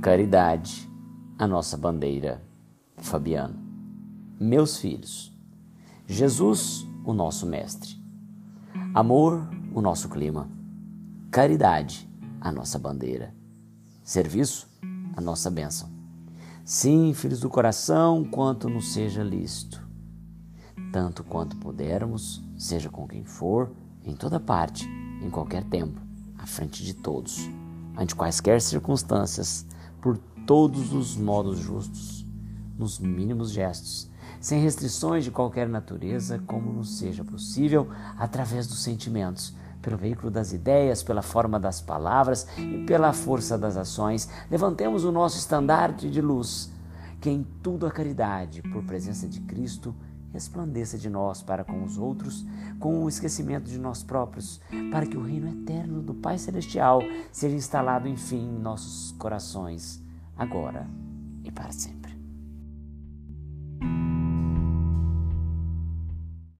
Caridade, a nossa bandeira. Fabiano. Meus filhos. Jesus, o nosso mestre. Amor, o nosso clima. Caridade, a nossa bandeira. Serviço, a nossa bênção. Sim, filhos do coração, quanto nos seja lícito. Tanto quanto pudermos, seja com quem for, em toda parte, em qualquer tempo, à frente de todos, ante quaisquer circunstâncias, por todos os modos justos, nos mínimos gestos, sem restrições de qualquer natureza, como nos seja possível, através dos sentimentos, pelo veículo das ideias, pela forma das palavras e pela força das ações, levantemos o nosso estandarte de luz, que em tudo a caridade, por presença de Cristo, resplandeça de nós para com os outros, com o esquecimento de nós próprios, para que o reino eterno Pai Celestial seja instalado, enfim, em nossos corações, agora e para sempre.